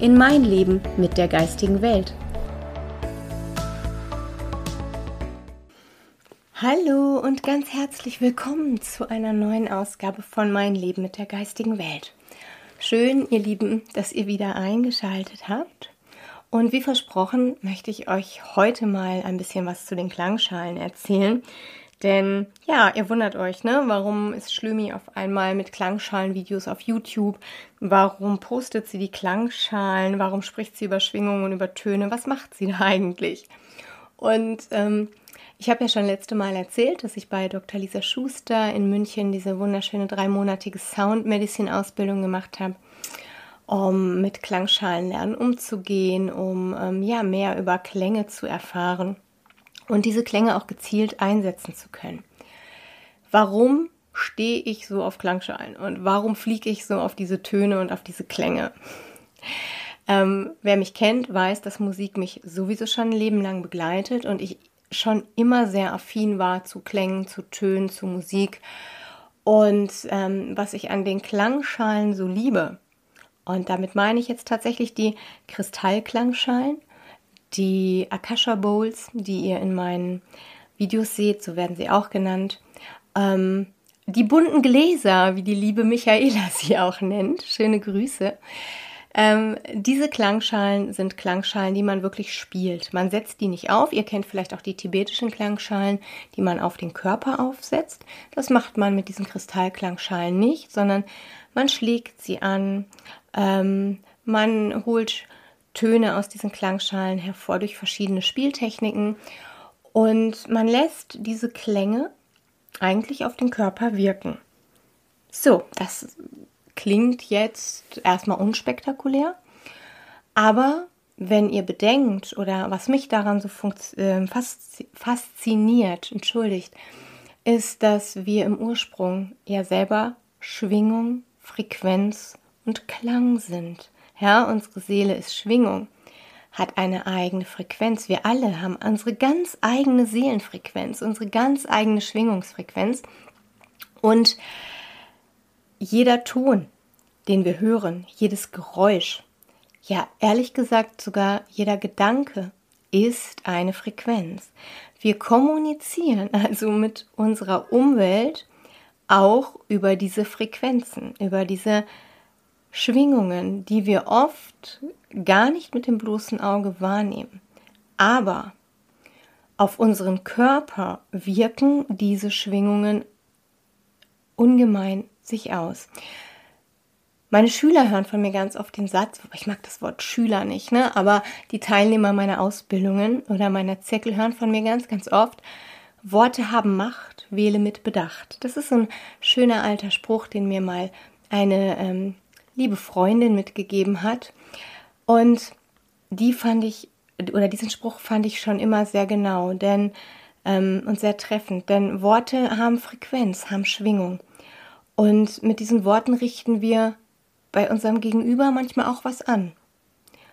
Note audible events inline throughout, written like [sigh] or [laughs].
in mein Leben mit der geistigen Welt. Hallo und ganz herzlich willkommen zu einer neuen Ausgabe von Mein Leben mit der geistigen Welt. Schön, ihr Lieben, dass ihr wieder eingeschaltet habt. Und wie versprochen, möchte ich euch heute mal ein bisschen was zu den Klangschalen erzählen. Denn ja, ihr wundert euch, ne? Warum ist Schlömi auf einmal mit Klangschalenvideos auf YouTube? Warum postet sie die Klangschalen? Warum spricht sie über Schwingungen und über Töne? Was macht sie da [laughs] eigentlich? Und ähm, ich habe ja schon letzte Mal erzählt, dass ich bei Dr. Lisa Schuster in München diese wunderschöne dreimonatige Sound Medicine Ausbildung gemacht habe, um mit Klangschalen lernen umzugehen, um ähm, ja mehr über Klänge zu erfahren und diese Klänge auch gezielt einsetzen zu können. Warum stehe ich so auf Klangschalen und warum fliege ich so auf diese Töne und auf diese Klänge? Ähm, wer mich kennt, weiß, dass Musik mich sowieso schon ein Leben lang begleitet und ich schon immer sehr affin war zu Klängen, zu Tönen, zu Musik. Und ähm, was ich an den Klangschalen so liebe, und damit meine ich jetzt tatsächlich die Kristallklangschalen, die Akasha Bowls, die ihr in meinen Videos seht, so werden sie auch genannt. Ähm, die bunten Gläser, wie die liebe Michaela [laughs] sie auch nennt. Schöne Grüße. Ähm, diese Klangschalen sind Klangschalen, die man wirklich spielt. Man setzt die nicht auf. Ihr kennt vielleicht auch die tibetischen Klangschalen, die man auf den Körper aufsetzt. Das macht man mit diesen Kristallklangschalen nicht, sondern man schlägt sie an. Ähm, man holt Töne aus diesen Klangschalen hervor durch verschiedene Spieltechniken und man lässt diese Klänge eigentlich auf den Körper wirken. So, das klingt jetzt erstmal unspektakulär, aber wenn ihr bedenkt oder was mich daran so äh, fasziniert, entschuldigt, ist, dass wir im Ursprung ja selber Schwingung, Frequenz und Klang sind. Ja, unsere Seele ist Schwingung, hat eine eigene Frequenz. Wir alle haben unsere ganz eigene Seelenfrequenz, unsere ganz eigene Schwingungsfrequenz. Und jeder Ton, den wir hören, jedes Geräusch, ja, ehrlich gesagt sogar jeder Gedanke ist eine Frequenz. Wir kommunizieren also mit unserer Umwelt auch über diese Frequenzen, über diese Frequenzen. Schwingungen, die wir oft gar nicht mit dem bloßen Auge wahrnehmen. Aber auf unseren Körper wirken diese Schwingungen ungemein sich aus. Meine Schüler hören von mir ganz oft den Satz, ich mag das Wort Schüler nicht, ne? aber die Teilnehmer meiner Ausbildungen oder meiner Zirkel hören von mir ganz, ganz oft, Worte haben Macht, wähle mit Bedacht. Das ist so ein schöner alter Spruch, den mir mal eine ähm, liebe Freundin mitgegeben hat. Und die fand ich, oder diesen Spruch fand ich schon immer sehr genau, denn ähm, und sehr treffend, denn Worte haben Frequenz, haben Schwingung. Und mit diesen Worten richten wir bei unserem Gegenüber manchmal auch was an.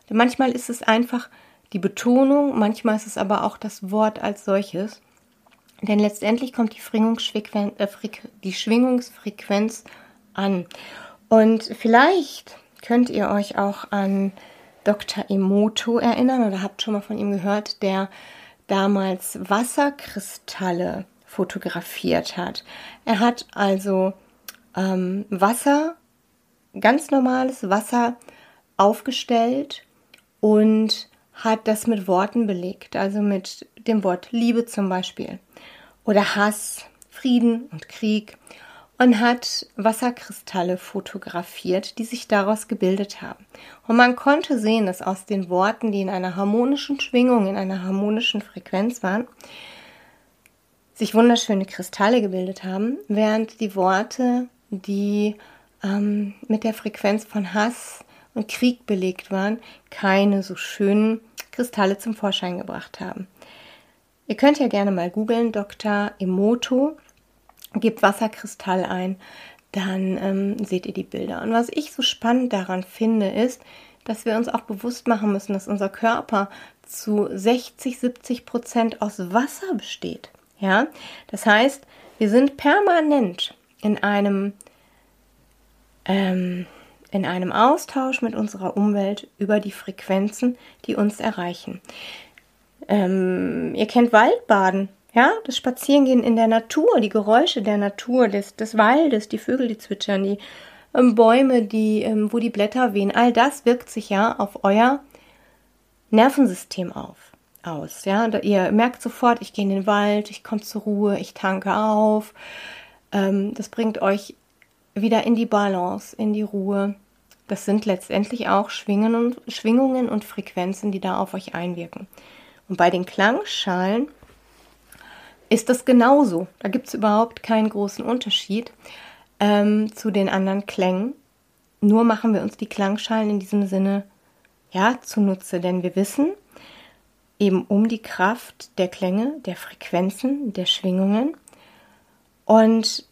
Denn manchmal ist es einfach die Betonung, manchmal ist es aber auch das Wort als solches. Denn letztendlich kommt die, äh, die Schwingungsfrequenz an. Und vielleicht könnt ihr euch auch an Dr. Emoto erinnern oder habt schon mal von ihm gehört, der damals Wasserkristalle fotografiert hat. Er hat also ähm, Wasser, ganz normales Wasser aufgestellt und hat das mit Worten belegt, also mit dem Wort Liebe zum Beispiel oder Hass, Frieden und Krieg und hat Wasserkristalle fotografiert, die sich daraus gebildet haben. Und man konnte sehen, dass aus den Worten, die in einer harmonischen Schwingung, in einer harmonischen Frequenz waren, sich wunderschöne Kristalle gebildet haben, während die Worte, die ähm, mit der Frequenz von Hass und Krieg belegt waren, keine so schönen Kristalle zum Vorschein gebracht haben. Ihr könnt ja gerne mal googeln, Dr. Emoto, gebt Wasserkristall ein, dann ähm, seht ihr die Bilder. Und was ich so spannend daran finde, ist, dass wir uns auch bewusst machen müssen, dass unser Körper zu 60, 70 Prozent aus Wasser besteht. Ja, das heißt, wir sind permanent in einem ähm, in einem Austausch mit unserer Umwelt über die Frequenzen, die uns erreichen. Ähm, ihr kennt Waldbaden, ja, das Spazierengehen in der Natur, die Geräusche der Natur, des, des Waldes, die Vögel, die zwitschern, die ähm, Bäume, die, ähm, wo die Blätter wehen, all das wirkt sich ja auf euer Nervensystem auf, aus. Ja, da, ihr merkt sofort, ich gehe in den Wald, ich komme zur Ruhe, ich tanke auf. Ähm, das bringt euch wieder in die Balance, in die Ruhe. Das sind letztendlich auch Schwingungen und, Schwingungen und Frequenzen, die da auf euch einwirken. Und bei den Klangschalen ist das genauso. Da gibt es überhaupt keinen großen Unterschied ähm, zu den anderen Klängen. Nur machen wir uns die Klangschalen in diesem Sinne ja zunutze, denn wir wissen eben um die Kraft der Klänge, der Frequenzen, der Schwingungen. Und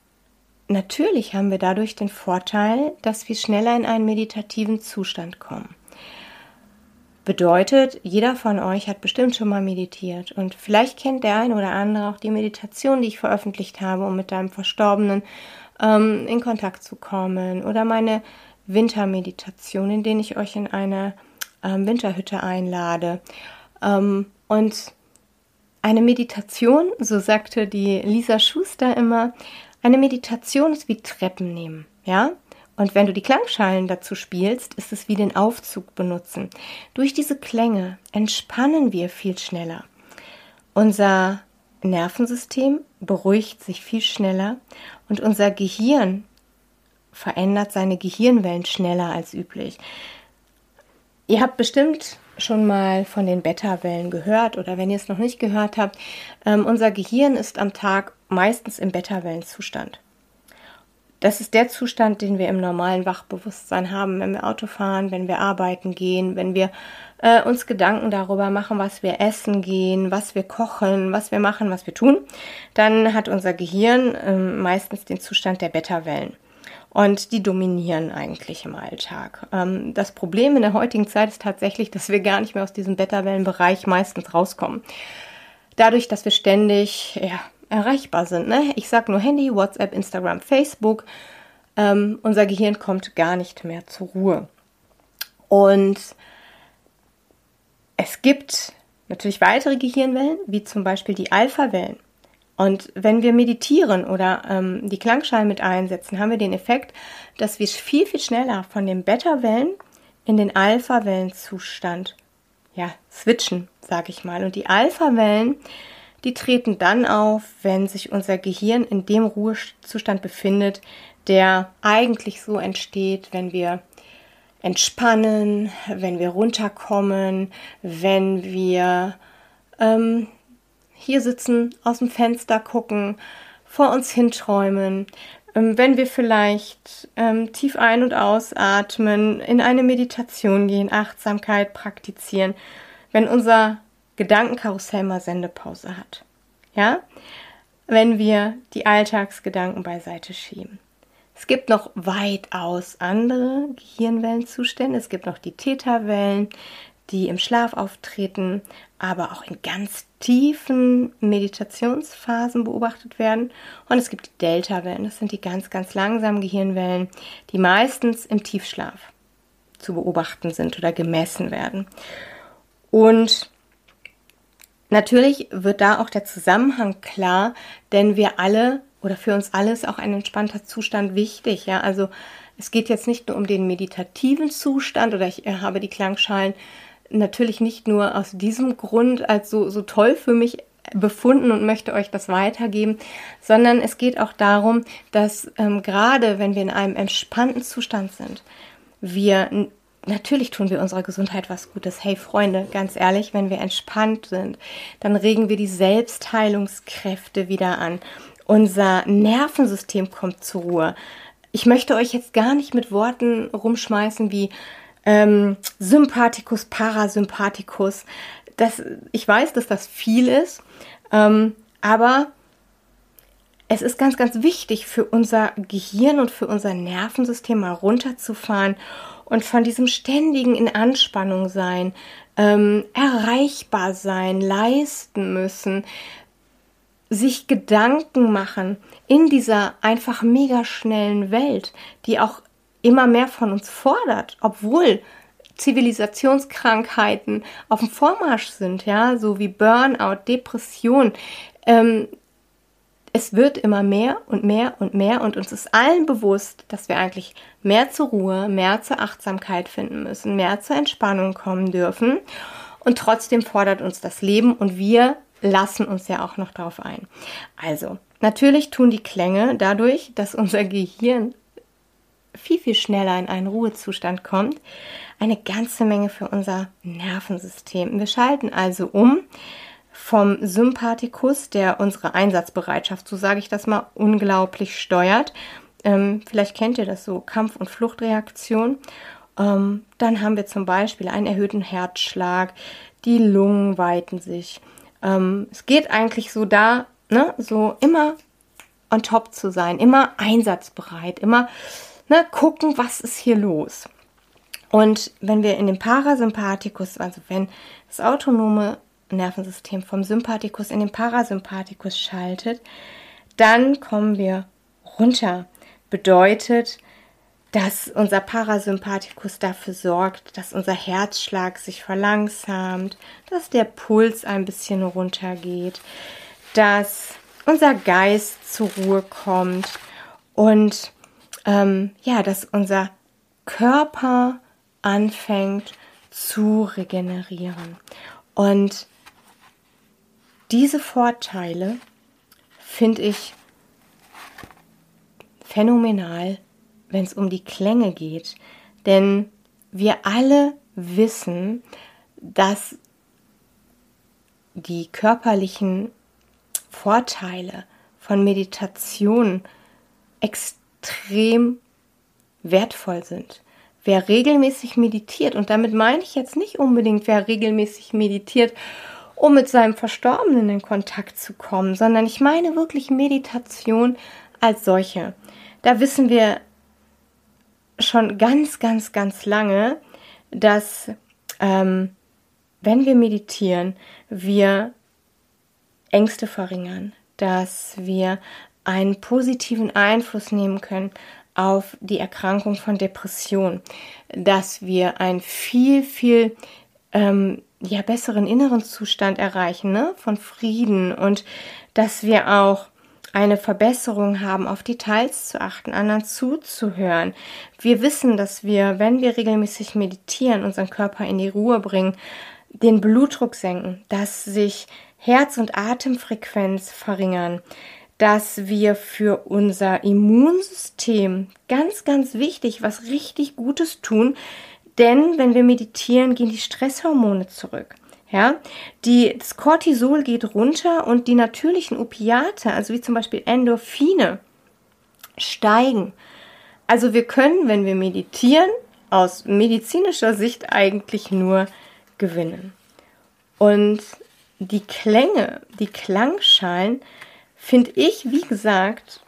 natürlich haben wir dadurch den Vorteil, dass wir schneller in einen meditativen Zustand kommen. Bedeutet, jeder von euch hat bestimmt schon mal meditiert und vielleicht kennt der ein oder andere auch die Meditation, die ich veröffentlicht habe, um mit deinem Verstorbenen ähm, in Kontakt zu kommen oder meine Wintermeditation, in denen ich euch in eine ähm, Winterhütte einlade. Ähm, und eine Meditation, so sagte die Lisa Schuster immer, eine Meditation ist wie Treppen nehmen, ja? Und wenn du die Klangschalen dazu spielst, ist es wie den Aufzug benutzen. Durch diese Klänge entspannen wir viel schneller. Unser Nervensystem beruhigt sich viel schneller und unser Gehirn verändert seine Gehirnwellen schneller als üblich. Ihr habt bestimmt schon mal von den Beta-Wellen gehört oder wenn ihr es noch nicht gehört habt, ähm, unser Gehirn ist am Tag meistens im Beta-Wellenzustand. Das ist der Zustand, den wir im normalen Wachbewusstsein haben, wenn wir Auto fahren, wenn wir arbeiten gehen, wenn wir äh, uns Gedanken darüber machen, was wir essen gehen, was wir kochen, was wir machen, was wir tun. Dann hat unser Gehirn äh, meistens den Zustand der Beta-Wellen. Und die dominieren eigentlich im Alltag. Ähm, das Problem in der heutigen Zeit ist tatsächlich, dass wir gar nicht mehr aus diesem Beta-Wellenbereich meistens rauskommen. Dadurch, dass wir ständig ja, erreichbar sind. Ne? Ich sage nur Handy, WhatsApp, Instagram, Facebook. Ähm, unser Gehirn kommt gar nicht mehr zur Ruhe. Und es gibt natürlich weitere Gehirnwellen, wie zum Beispiel die Alpha-Wellen. Und wenn wir meditieren oder ähm, die Klangschalen mit einsetzen, haben wir den Effekt, dass wir viel, viel schneller von den Beta-Wellen in den Alpha-Wellenzustand ja, switchen, sage ich mal. Und die Alpha-Wellen, die treten dann auf, wenn sich unser Gehirn in dem Ruhezustand befindet, der eigentlich so entsteht, wenn wir entspannen, wenn wir runterkommen, wenn wir ähm, hier sitzen, aus dem Fenster gucken, vor uns hinträumen, ähm, wenn wir vielleicht ähm, tief ein- und ausatmen, in eine Meditation gehen, Achtsamkeit praktizieren, wenn unser Gedankenkarussell mal Sendepause hat. Ja? Wenn wir die Alltagsgedanken beiseite schieben. Es gibt noch weitaus andere Gehirnwellenzustände. Es gibt noch die Theta-Wellen, die im Schlaf auftreten, aber auch in ganz tiefen Meditationsphasen beobachtet werden. Und es gibt die Delta-Wellen. Das sind die ganz, ganz langsamen Gehirnwellen, die meistens im Tiefschlaf zu beobachten sind oder gemessen werden. Und Natürlich wird da auch der Zusammenhang klar, denn wir alle oder für uns alle ist auch ein entspannter Zustand wichtig. Ja, also es geht jetzt nicht nur um den meditativen Zustand oder ich habe die Klangschalen natürlich nicht nur aus diesem Grund als so, so toll für mich befunden und möchte euch das weitergeben, sondern es geht auch darum, dass ähm, gerade wenn wir in einem entspannten Zustand sind, wir natürlich tun wir unserer Gesundheit was Gutes. Hey Freunde, ganz ehrlich, wenn wir entspannt sind, dann regen wir die Selbstheilungskräfte wieder an. Unser Nervensystem kommt zur Ruhe. Ich möchte euch jetzt gar nicht mit Worten rumschmeißen wie ähm, Sympathikus, Parasympathikus. Das, ich weiß, dass das viel ist, ähm, aber es ist ganz, ganz wichtig für unser Gehirn und für unser Nervensystem mal runterzufahren und von diesem ständigen in Anspannung sein, ähm, erreichbar sein, leisten müssen, sich Gedanken machen in dieser einfach mega schnellen Welt, die auch immer mehr von uns fordert, obwohl Zivilisationskrankheiten auf dem Vormarsch sind, ja, so wie Burnout, Depression. Ähm, es wird immer mehr und mehr und mehr und uns ist allen bewusst, dass wir eigentlich mehr zur Ruhe, mehr zur Achtsamkeit finden müssen, mehr zur Entspannung kommen dürfen. Und trotzdem fordert uns das Leben und wir lassen uns ja auch noch darauf ein. Also, natürlich tun die Klänge dadurch, dass unser Gehirn viel, viel schneller in einen Ruhezustand kommt, eine ganze Menge für unser Nervensystem. Wir schalten also um vom Sympathikus, der unsere Einsatzbereitschaft, so sage ich das mal, unglaublich steuert. Ähm, vielleicht kennt ihr das so, Kampf- und Fluchtreaktion. Ähm, dann haben wir zum Beispiel einen erhöhten Herzschlag, die Lungen weiten sich. Ähm, es geht eigentlich so da, ne, so immer on top zu sein, immer einsatzbereit, immer ne, gucken, was ist hier los. Und wenn wir in den Parasympathikus, also wenn das autonome Nervensystem vom Sympathikus in den Parasympathikus schaltet, dann kommen wir runter. Bedeutet, dass unser Parasympathikus dafür sorgt, dass unser Herzschlag sich verlangsamt, dass der Puls ein bisschen runtergeht, dass unser Geist zur Ruhe kommt und ähm, ja, dass unser Körper anfängt zu regenerieren. Und diese Vorteile finde ich phänomenal, wenn es um die Klänge geht. Denn wir alle wissen, dass die körperlichen Vorteile von Meditation extrem wertvoll sind. Wer regelmäßig meditiert, und damit meine ich jetzt nicht unbedingt, wer regelmäßig meditiert, um mit seinem Verstorbenen in Kontakt zu kommen, sondern ich meine wirklich Meditation als solche. Da wissen wir schon ganz, ganz, ganz lange, dass ähm, wenn wir meditieren, wir Ängste verringern, dass wir einen positiven Einfluss nehmen können auf die Erkrankung von Depression, dass wir einen viel, viel ähm, ja, besseren inneren Zustand erreichen, ne? von Frieden und dass wir auch eine Verbesserung haben, auf Details zu achten, anderen zuzuhören. Wir wissen, dass wir, wenn wir regelmäßig meditieren, unseren Körper in die Ruhe bringen, den Blutdruck senken, dass sich Herz- und Atemfrequenz verringern, dass wir für unser Immunsystem ganz, ganz wichtig was richtig Gutes tun, denn wenn wir meditieren, gehen die Stresshormone zurück. Ja, die, das Cortisol geht runter und die natürlichen Opiate, also wie zum Beispiel Endorphine, steigen. Also wir können, wenn wir meditieren, aus medizinischer Sicht eigentlich nur gewinnen. Und die Klänge, die Klangschalen, finde ich, wie gesagt,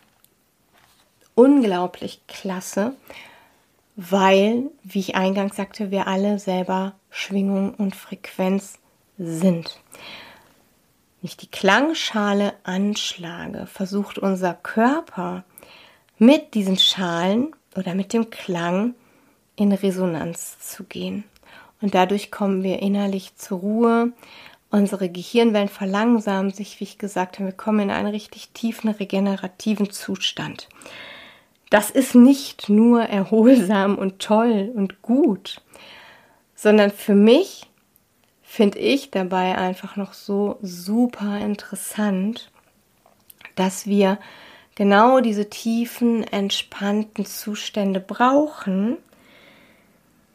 unglaublich klasse, weil, wie ich eingangs sagte, wir alle selber Schwingung und Frequenz sind. Wenn ich die Klangschale anschlage, versucht unser Körper mit diesen Schalen oder mit dem Klang in Resonanz zu gehen. Und dadurch kommen wir innerlich zur Ruhe. Unsere Gehirnwellen verlangsamen sich, wie ich gesagt habe, wir kommen in einen richtig tiefen regenerativen Zustand. Das ist nicht nur erholsam und toll und gut, sondern für mich finde ich dabei einfach noch so super interessant, dass wir genau diese tiefen, entspannten Zustände brauchen,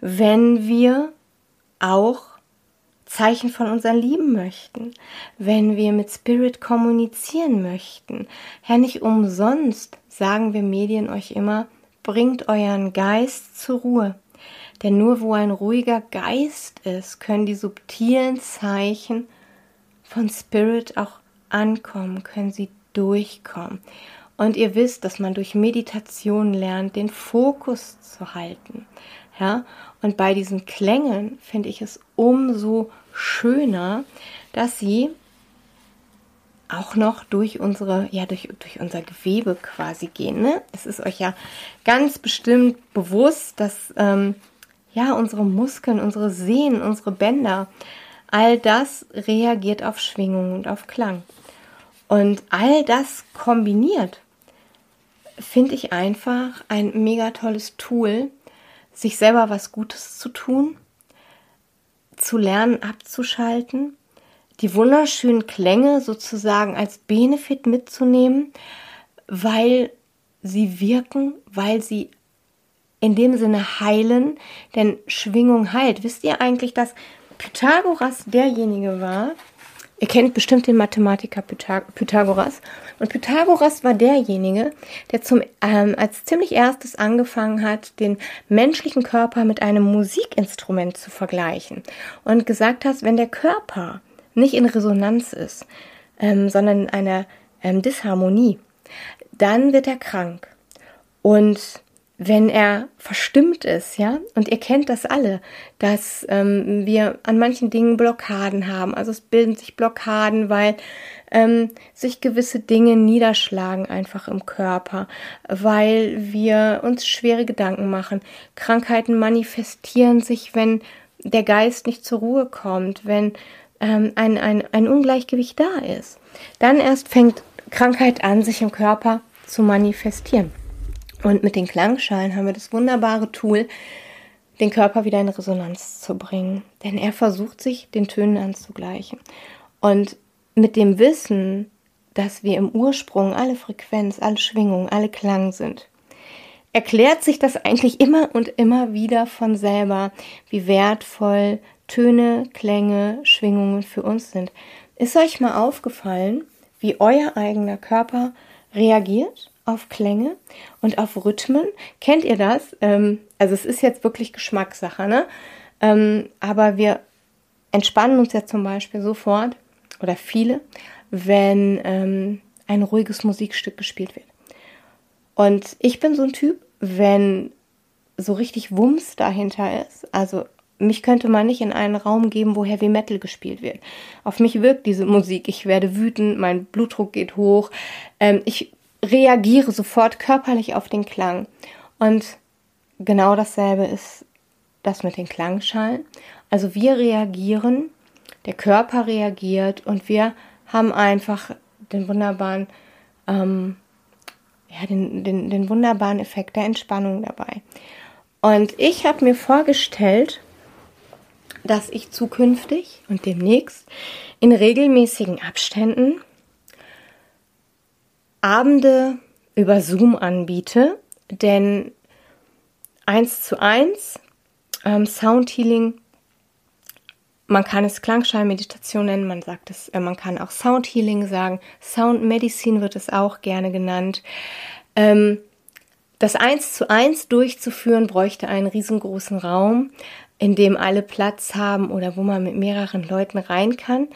wenn wir auch Zeichen von unseren Lieben möchten, wenn wir mit Spirit kommunizieren möchten. Ja, nicht umsonst sagen wir Medien euch immer, bringt euren Geist zur Ruhe. Denn nur wo ein ruhiger Geist ist, können die subtilen Zeichen von Spirit auch ankommen, können sie durchkommen. Und ihr wisst, dass man durch Meditation lernt, den Fokus zu halten. Ja, und bei diesen Klängen finde ich es umso schöner, dass sie auch noch durch unsere, ja, durch, durch unser Gewebe quasi gehen. Ne? Es ist euch ja ganz bestimmt bewusst, dass ähm, ja unsere Muskeln, unsere Sehnen, unsere Bänder, all das reagiert auf Schwingung und auf Klang. Und all das kombiniert finde ich einfach ein mega tolles Tool, sich selber was Gutes zu tun, zu lernen abzuschalten die wunderschönen Klänge sozusagen als Benefit mitzunehmen, weil sie wirken, weil sie in dem Sinne heilen, denn Schwingung heilt. Wisst ihr eigentlich, dass Pythagoras derjenige war, Ihr kennt bestimmt den Mathematiker Pythagoras. Und Pythagoras war derjenige, der zum, ähm, als ziemlich erstes angefangen hat, den menschlichen Körper mit einem Musikinstrument zu vergleichen. Und gesagt hat, wenn der Körper nicht in Resonanz ist, ähm, sondern in einer ähm, Disharmonie, dann wird er krank. Und wenn er verstimmt ist, ja, und ihr kennt das alle, dass ähm, wir an manchen Dingen Blockaden haben. Also es bilden sich Blockaden, weil ähm, sich gewisse Dinge niederschlagen einfach im Körper, weil wir uns schwere Gedanken machen. Krankheiten manifestieren sich, wenn der Geist nicht zur Ruhe kommt, wenn ähm, ein, ein, ein Ungleichgewicht da ist. Dann erst fängt Krankheit an, sich im Körper zu manifestieren. Und mit den Klangschalen haben wir das wunderbare Tool, den Körper wieder in Resonanz zu bringen. Denn er versucht sich den Tönen anzugleichen. Und mit dem Wissen, dass wir im Ursprung alle Frequenz, alle Schwingungen, alle Klang sind, erklärt sich das eigentlich immer und immer wieder von selber, wie wertvoll Töne, Klänge, Schwingungen für uns sind. Ist euch mal aufgefallen, wie euer eigener Körper reagiert auf Klänge und auf Rhythmen? Kennt ihr das? Ähm, also es ist jetzt wirklich Geschmackssache, ne? Ähm, aber wir entspannen uns ja zum Beispiel sofort oder viele, wenn ähm, ein ruhiges Musikstück gespielt wird. Und ich bin so ein Typ, wenn so richtig Wumms dahinter ist, also mich könnte man nicht in einen Raum geben, wo Heavy Metal gespielt wird. Auf mich wirkt diese Musik. Ich werde wütend, mein Blutdruck geht hoch. Ähm, ich reagiere sofort körperlich auf den Klang. Und genau dasselbe ist das mit den Klangschalen. Also wir reagieren, der Körper reagiert und wir haben einfach den wunderbaren, ähm, ja, den, den, den wunderbaren Effekt der Entspannung dabei. Und ich habe mir vorgestellt, dass ich zukünftig und demnächst in regelmäßigen Abständen Abende über Zoom anbiete, denn eins zu eins ähm, Soundhealing, man kann es Klangschallmeditation nennen, man sagt es, äh, man kann auch Soundhealing sagen, Sound Medicine wird es auch gerne genannt. Ähm, das eins zu eins durchzuführen bräuchte einen riesengroßen Raum, in dem alle Platz haben oder wo man mit mehreren Leuten rein kann.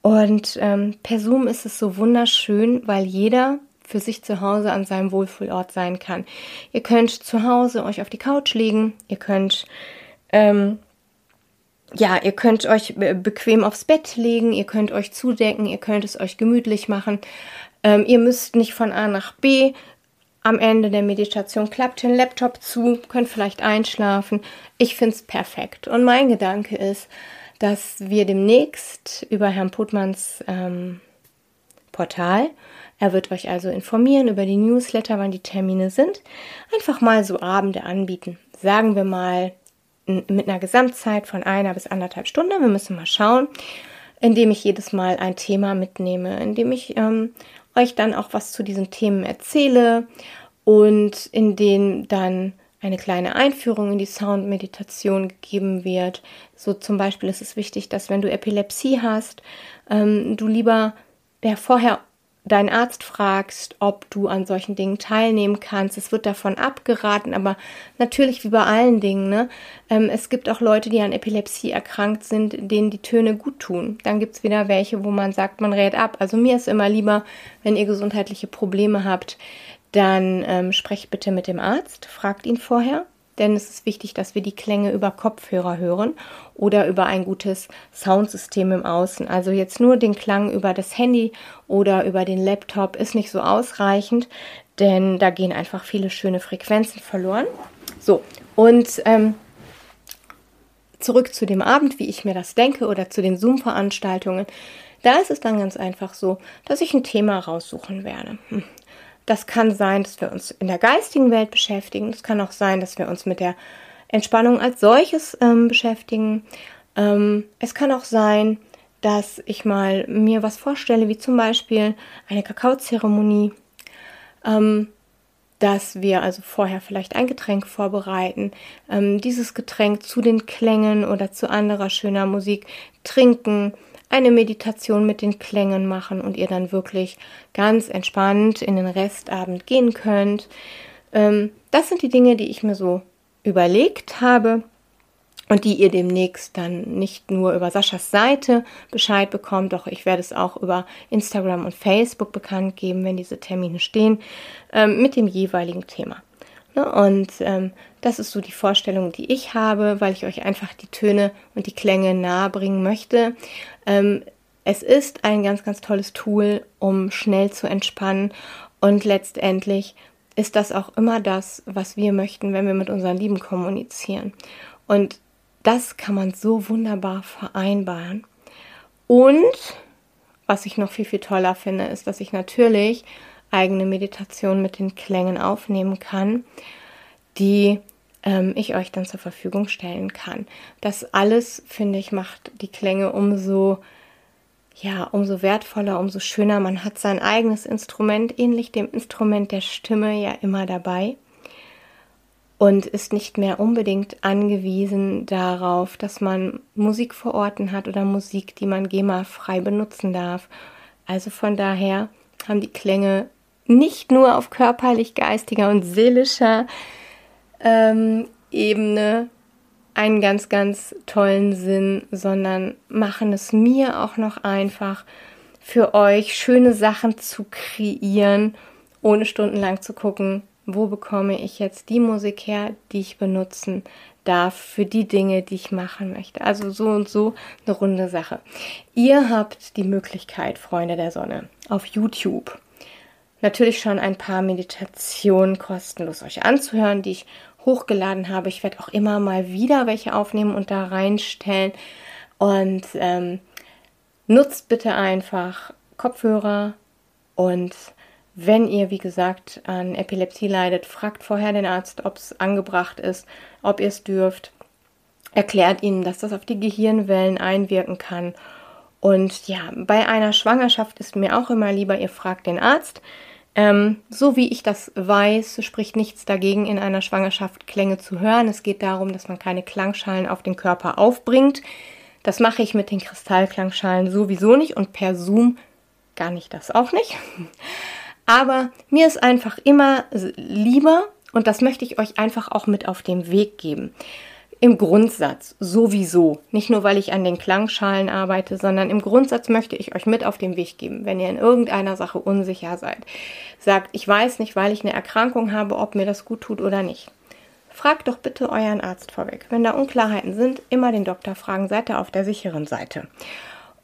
Und ähm, per Zoom ist es so wunderschön, weil jeder für sich zu Hause an seinem Wohlfühlort sein kann. Ihr könnt zu Hause euch auf die Couch legen, ihr könnt ähm, ja, ihr könnt euch bequem aufs Bett legen, ihr könnt euch zudecken, ihr könnt es euch gemütlich machen. Ähm, ihr müsst nicht von A nach B am Ende der Meditation klappt den Laptop zu, könnt vielleicht einschlafen. Ich finde es perfekt. Und mein Gedanke ist, dass wir demnächst über Herrn Putmanns ähm, Portal, er wird euch also informieren über die Newsletter, wann die Termine sind, einfach mal so Abende anbieten. Sagen wir mal mit einer Gesamtzeit von einer bis anderthalb Stunden. Wir müssen mal schauen, indem ich jedes Mal ein Thema mitnehme, indem ich ähm, euch dann auch was zu diesen Themen erzähle und in denen dann eine kleine Einführung in die Soundmeditation gegeben wird. So zum Beispiel ist es wichtig, dass wenn du Epilepsie hast, ähm, du lieber vorher deinen Arzt fragst, ob du an solchen Dingen teilnehmen kannst. Es wird davon abgeraten, aber natürlich wie bei allen Dingen. Ne? Ähm, es gibt auch Leute, die an Epilepsie erkrankt sind, denen die Töne gut tun. Dann gibt es wieder welche, wo man sagt, man rät ab. Also mir ist immer lieber, wenn ihr gesundheitliche Probleme habt, dann ähm, sprecht bitte mit dem Arzt, fragt ihn vorher denn es ist wichtig, dass wir die Klänge über Kopfhörer hören oder über ein gutes Soundsystem im Außen. Also jetzt nur den Klang über das Handy oder über den Laptop ist nicht so ausreichend, denn da gehen einfach viele schöne Frequenzen verloren. So, und ähm, zurück zu dem Abend, wie ich mir das denke, oder zu den Zoom-Veranstaltungen. Da ist es dann ganz einfach so, dass ich ein Thema raussuchen werde. Hm. Das kann sein, dass wir uns in der geistigen Welt beschäftigen. Es kann auch sein, dass wir uns mit der Entspannung als solches ähm, beschäftigen. Ähm, es kann auch sein, dass ich mal mir was vorstelle, wie zum Beispiel eine Kakaozeremonie, ähm, dass wir also vorher vielleicht ein Getränk vorbereiten, ähm, dieses Getränk zu den Klängen oder zu anderer schöner Musik trinken, eine Meditation mit den Klängen machen und ihr dann wirklich ganz entspannt in den Restabend gehen könnt. Ähm, das sind die Dinge, die ich mir so überlegt habe und die ihr demnächst dann nicht nur über Saschas Seite Bescheid bekommt, doch ich werde es auch über Instagram und Facebook bekannt geben, wenn diese Termine stehen, ähm, mit dem jeweiligen Thema. Ne? Und ähm, das ist so die Vorstellung, die ich habe, weil ich euch einfach die Töne und die Klänge nahe bringen möchte. Ähm, es ist ein ganz, ganz tolles Tool, um schnell zu entspannen und letztendlich ist das auch immer das, was wir möchten, wenn wir mit unseren Lieben kommunizieren. Und das kann man so wunderbar vereinbaren. Und was ich noch viel, viel toller finde, ist, dass ich natürlich eigene Meditation mit den Klängen aufnehmen kann, die ähm, ich euch dann zur Verfügung stellen kann. Das alles, finde ich, macht die Klänge umso ja, umso wertvoller, umso schöner. Man hat sein eigenes Instrument, ähnlich dem Instrument der Stimme, ja immer dabei und ist nicht mehr unbedingt angewiesen darauf, dass man Musik vor Orten hat oder Musik, die man GEMA-frei benutzen darf. Also von daher haben die Klänge nicht nur auf körperlich, geistiger und seelischer ähm, Ebene einen ganz, ganz tollen Sinn, sondern machen es mir auch noch einfach für euch schöne Sachen zu kreieren, ohne stundenlang zu gucken, wo bekomme ich jetzt die Musik her, die ich benutzen darf für die Dinge, die ich machen möchte. Also so und so eine runde Sache. Ihr habt die Möglichkeit, Freunde der Sonne, auf YouTube natürlich schon ein paar Meditationen kostenlos euch anzuhören, die ich hochgeladen habe. Ich werde auch immer mal wieder welche aufnehmen und da reinstellen. Und ähm, nutzt bitte einfach Kopfhörer und wenn ihr, wie gesagt, an Epilepsie leidet, fragt vorher den Arzt, ob es angebracht ist, ob ihr es dürft. Erklärt ihnen, dass das auf die Gehirnwellen einwirken kann. Und ja, bei einer Schwangerschaft ist mir auch immer lieber, ihr fragt den Arzt. Ähm, so wie ich das weiß, spricht nichts dagegen, in einer Schwangerschaft Klänge zu hören. Es geht darum, dass man keine Klangschalen auf den Körper aufbringt. Das mache ich mit den Kristallklangschalen sowieso nicht und per Zoom gar nicht das auch nicht. [laughs] Aber mir ist einfach immer lieber, und das möchte ich euch einfach auch mit auf den Weg geben, im Grundsatz sowieso. Nicht nur, weil ich an den Klangschalen arbeite, sondern im Grundsatz möchte ich euch mit auf den Weg geben, wenn ihr in irgendeiner Sache unsicher seid. Sagt, ich weiß nicht, weil ich eine Erkrankung habe, ob mir das gut tut oder nicht. Fragt doch bitte euren Arzt vorweg. Wenn da Unklarheiten sind, immer den Doktor fragen, seid ihr auf der sicheren Seite.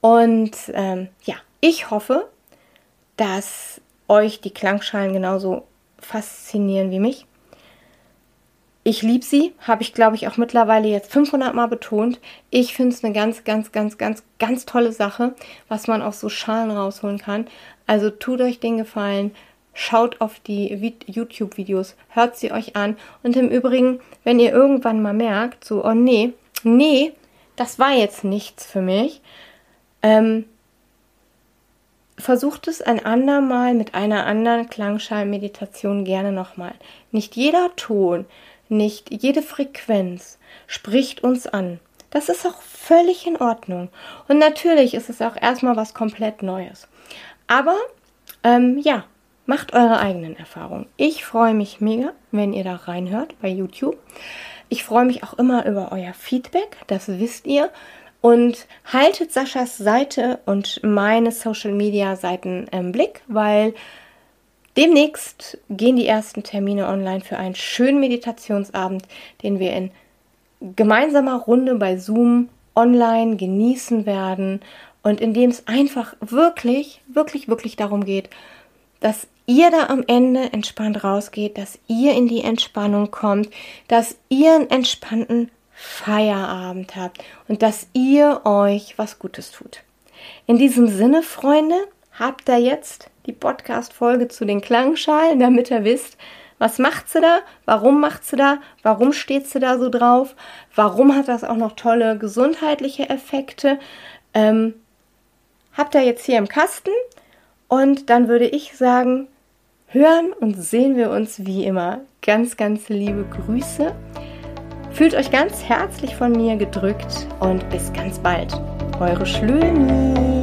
Und ähm, ja, ich hoffe, dass euch die Klangschalen genauso faszinieren wie mich. Ich liebe sie, habe ich glaube ich auch mittlerweile jetzt 500 Mal betont. Ich finde es eine ganz, ganz, ganz, ganz, ganz tolle Sache, was man aus so Schalen rausholen kann. Also tut euch den Gefallen, schaut auf die YouTube-Videos, hört sie euch an. Und im Übrigen, wenn ihr irgendwann mal merkt, so, oh nee, nee, das war jetzt nichts für mich, ähm, versucht es ein andermal mit einer anderen Klangschallmeditation gerne nochmal. Nicht jeder Ton, nicht jede Frequenz spricht uns an. Das ist auch völlig in Ordnung. Und natürlich ist es auch erstmal was komplett Neues. Aber Ähm, ja, macht eure eigenen Erfahrungen. Ich freue mich mega, wenn ihr da reinhört bei YouTube. Ich freue mich auch immer über euer Feedback, das wisst ihr. Und haltet Saschas Seite und meine Social Media Seiten im Blick, weil demnächst gehen die ersten Termine online für einen schönen Meditationsabend, den wir in gemeinsamer Runde bei Zoom online genießen werden und in dem es einfach wirklich, wirklich, wirklich darum geht, dass ihr da am Ende entspannt rausgeht, dass ihr in die Entspannung kommt, dass ihr einen entspannten Feierabend habt und dass ihr euch was Gutes tut. In diesem Sinne, Freunde, habt ihr jetzt die Podcast-Folge zu den Klangschalen, damit ihr wisst, was macht sie da? Warum macht sie da? Warum steht sie da so drauf? Warum hat das auch noch tolle gesundheitliche Effekte? Ähm, habt ihr jetzt hier im Kasten? Und dann würde ich sagen, hören und sehen wir uns wie immer. Ganz, ganz liebe Grüße. Fühlt euch ganz herzlich von mir gedrückt und bis ganz bald. Eure Schlöni.